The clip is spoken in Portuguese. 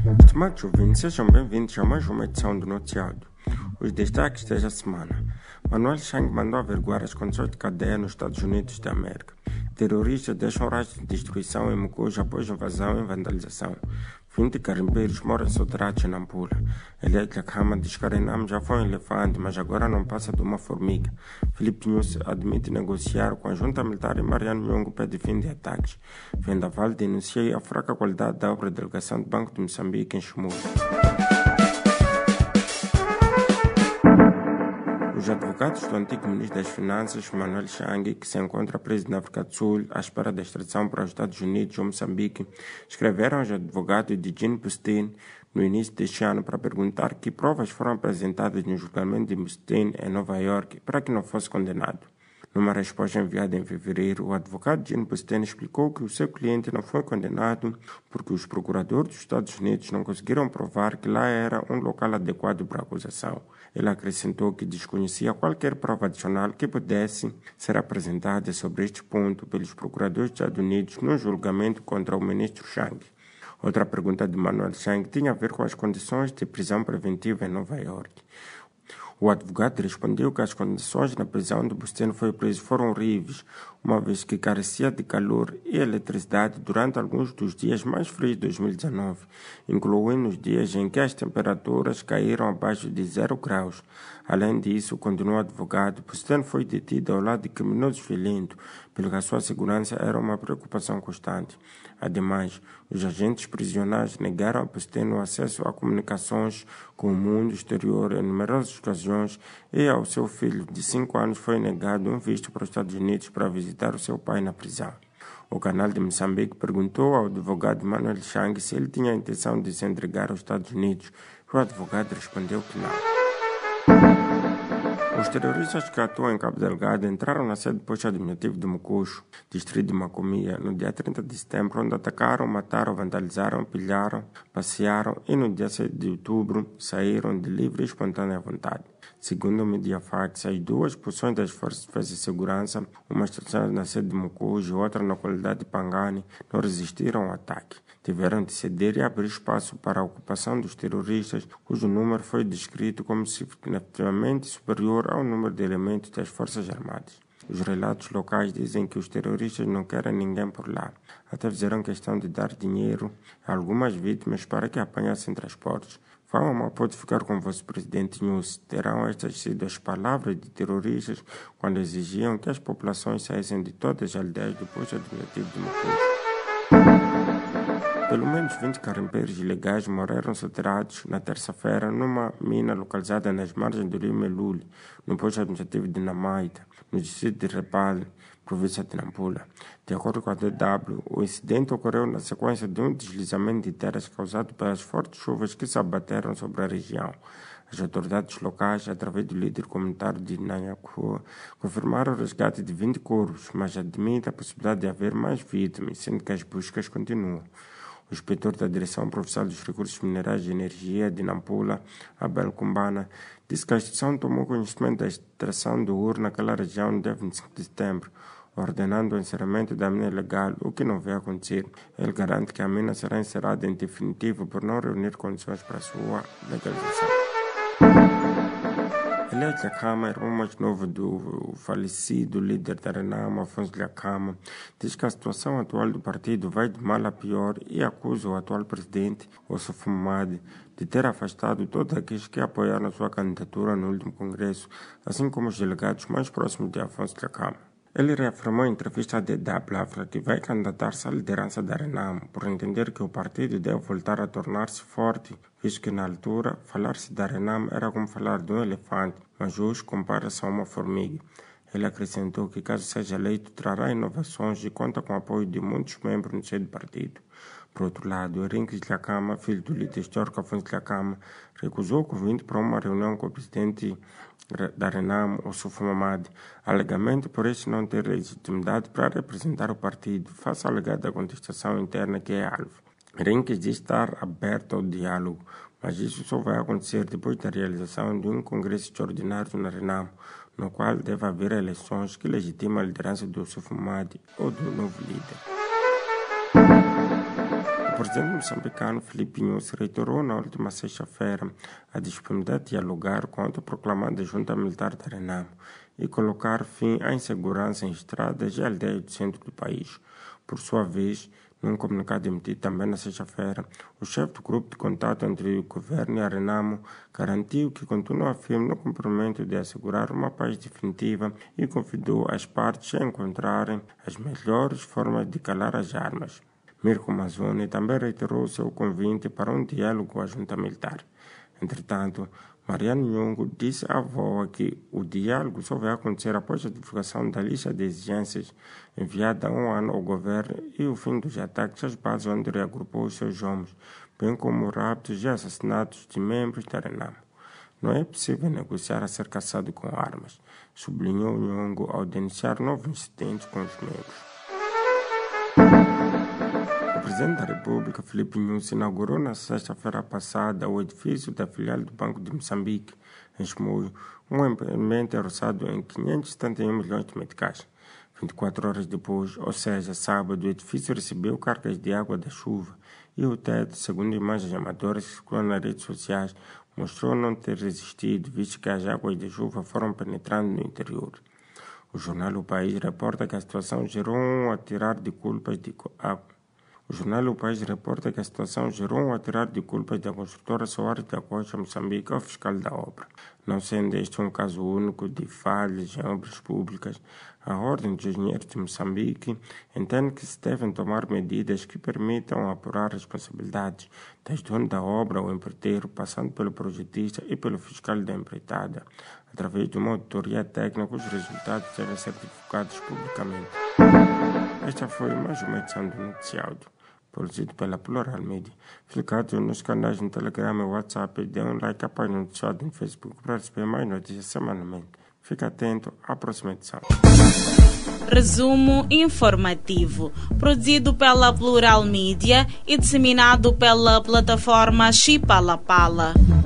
Estimados ouvintes, sejam bem-vindos a mais uma edição do Noticiário. Os destaques desta semana. Manuel Chang mandou averiguar as condições de cadeia nos Estados Unidos da América. Terroristas deixam rastro de destruição em Mucuja após invasão e vandalização. 20 carimbeiros moram soterrados em Nampula. Elias Lakhama diz que Arenam já foi um elefante, mas agora não passa de uma formiga. Felipe News admite negociar com a junta militar e Mariano Nhongo pede fim de ataques. Vendaval denuncia a fraca qualidade da obra da delegação do Banco de Moçambique em Chumula. Advogados do antigo ministro das Finanças, Manuel Chang, que se encontra preso na África do Sul à espera da extradição para os Estados Unidos ou Moçambique, escreveram aos advogados de Jean Bustin no início deste ano para perguntar que provas foram apresentadas no julgamento de Bustin em Nova York para que não fosse condenado. Numa resposta enviada em fevereiro, o advogado Jean Bustin explicou que o seu cliente não foi condenado porque os procuradores dos Estados Unidos não conseguiram provar que lá era um local adequado para a acusação. Ele acrescentou que desconhecia qualquer prova adicional que pudesse ser apresentada sobre este ponto pelos procuradores dos Estados Unidos no julgamento contra o ministro Chang. Outra pergunta de Manuel Chang tinha a ver com as condições de prisão preventiva em Nova York. O advogado respondeu que as condições na prisão de Bustino foi preso foram horríveis, uma vez que carecia de calor e eletricidade durante alguns dos dias mais frios de 2019, incluindo os dias em que as temperaturas caíram abaixo de zero graus. Além disso, continuou o advogado, Bustino foi detido ao lado de criminosos violentos, pelo que a sua segurança era uma preocupação constante. Ademais, os agentes prisionais negaram a Bustino acesso a comunicações com o mundo exterior em numerosas ocasiões e ao seu filho de 5 anos foi negado um visto para os Estados Unidos para visitar o seu pai na prisão. O canal de Moçambique perguntou ao advogado Manuel Chang se ele tinha a intenção de se entregar aos Estados Unidos. O advogado respondeu que não. Os terroristas que atuam em Cabo Delgado entraram na sede posto administrativo de Mucucho, distrito de Macomia, no dia 30 de setembro, onde atacaram, mataram, vandalizaram, pilharam, passearam e no dia 7 de outubro saíram de livre e espontânea vontade. Segundo o Mediafax, as duas posições das forças de defesa e segurança, uma estacionada na sede de Mucujo e outra na qualidade de Pangani, não resistiram ao ataque. Tiveram de ceder e abrir espaço para a ocupação dos terroristas, cujo número foi descrito como significativamente superior ao número de elementos das Forças Armadas. Os relatos locais dizem que os terroristas não querem ninguém por lá. Até fizeram questão de dar dinheiro a algumas vítimas para que apanhassem transportes. Fama pode ficar com o vosso presidente News. Terão estas sido as palavras de terroristas quando exigiam que as populações saíssem de todas as aldeias do posto administrativo de Maputo. Pelo menos 20 carimbeiros ilegais morreram soterrados na terça-feira numa mina localizada nas margens do rio Melule, no posto administrativo de Namaita, no distrito de Repale, província de Nampula. De acordo com a DW, o incidente ocorreu na sequência de um deslizamento de terras causado pelas fortes chuvas que se abateram sobre a região. As autoridades locais, através do líder comunitário de Nanhaku, confirmaram o resgate de 20 corpos, mas admitem a possibilidade de haver mais vítimas, sendo que as buscas continuam. O inspetor da Direção Provincial dos Recursos Minerais e Energia de Nampula, Abel Kumbana, disse que a instituição tomou conhecimento da extração do ouro naquela região no dia 25 de setembro, ordenando o encerramento da mina ilegal, o que não vai acontecer. Ele garante que a mina será encerrada em definitivo por não reunir condições para sua legalização. Elias Lacama, irmão mais novo do falecido líder da Renamo, Afonso Lacama, diz que a situação atual do partido vai de mal a pior e acusa o atual presidente, Ossuf Mamadi, de ter afastado todos aqueles que apoiaram sua candidatura no último congresso, assim como os delegados mais próximos de Afonso Lacama. Ele reafirmou em entrevista DW África que vai candidatar-se à liderança da Renamo, por entender que o partido deve voltar a tornar-se forte, visto que na altura falar-se da Renamo era como falar de um elefante, mas hoje compara-se a uma formiga. Ele acrescentou que, caso seja eleito, trará inovações e conta com o apoio de muitos membros no seu partido. Por outro lado, Henrique Lacama, filho do líder histórico Afonso Lacama, recusou o convite para uma reunião com o presidente da Renamo, Ossuf Mamadi, alegamente por este não ter legitimidade para representar o partido, face à alegada contestação interna que é alvo. Henrique diz estar aberto ao diálogo, mas isso só vai acontecer depois da realização de um congresso extraordinário na Renamo, no qual deve haver eleições que legitimam a liderança do Ossuf Mamadi ou do novo líder. O presidente moçambicano Filipe Nunes reiterou na última sexta-feira a disponibilidade de dialogar com a autoproclamada junta militar de Renamo e colocar fim à insegurança em estradas e aldeias do centro do país. Por sua vez, num comunicado emitido também na sexta-feira, o chefe do grupo de contato entre o governo e a Renamo garantiu que continua firme no comprometimento de assegurar uma paz definitiva e convidou as partes a encontrarem as melhores formas de calar as armas. Mirko Mazzoni também reiterou seu convite para um diálogo com a junta militar. Entretanto, Mariano Nhongo disse à VOA que o diálogo só vai acontecer após a divulgação da lista de exigências enviada há um ano ao governo e o fim dos ataques às bases onde reagrupou os seus homens, bem como raptos e assassinatos de membros da Renamo. Não é possível negociar a ser caçado com armas, sublinhou Nhongo ao denunciar novos incidentes com os membros presidente da República, Filipe Nunes, inaugurou na sexta-feira passada o edifício da filial do Banco de Moçambique, em Chimoio, um empreendimento orçado em 571 milhões de meticais. 24 horas depois, ou seja, sábado, o edifício recebeu cargas de água da chuva e o teto, segundo imagens amadoras que circulam nas redes sociais, mostrou não ter resistido, visto que as águas de chuva foram penetrando no interior. O jornal O País reporta que a situação gerou um atirar de culpas de o jornal O País reporta que a situação gerou um atirar de culpas da construtora Soares da Costa Moçambique ao fiscal da obra. Não sendo este um caso único de falhas em obras públicas, a Ordem dos Engenheiros de Moçambique entende que se devem tomar medidas que permitam apurar responsabilidades, o dono da obra ao empreiteiro, passando pelo projetista e pelo fiscal da empreitada. Através de uma auditoria técnica, os resultados devem ser divulgados publicamente. Esta foi mais uma edição do Noticiário produzido pela Plural Media. Atento nos canais no Telegram e WhatsApp e dê um like à página do Chat no Facebook para receber mais notícias semanalmente. Fique atento à próxima edição. Resumo informativo, produzido pela Plural Media e disseminado pela plataforma Chipalapala. Pala.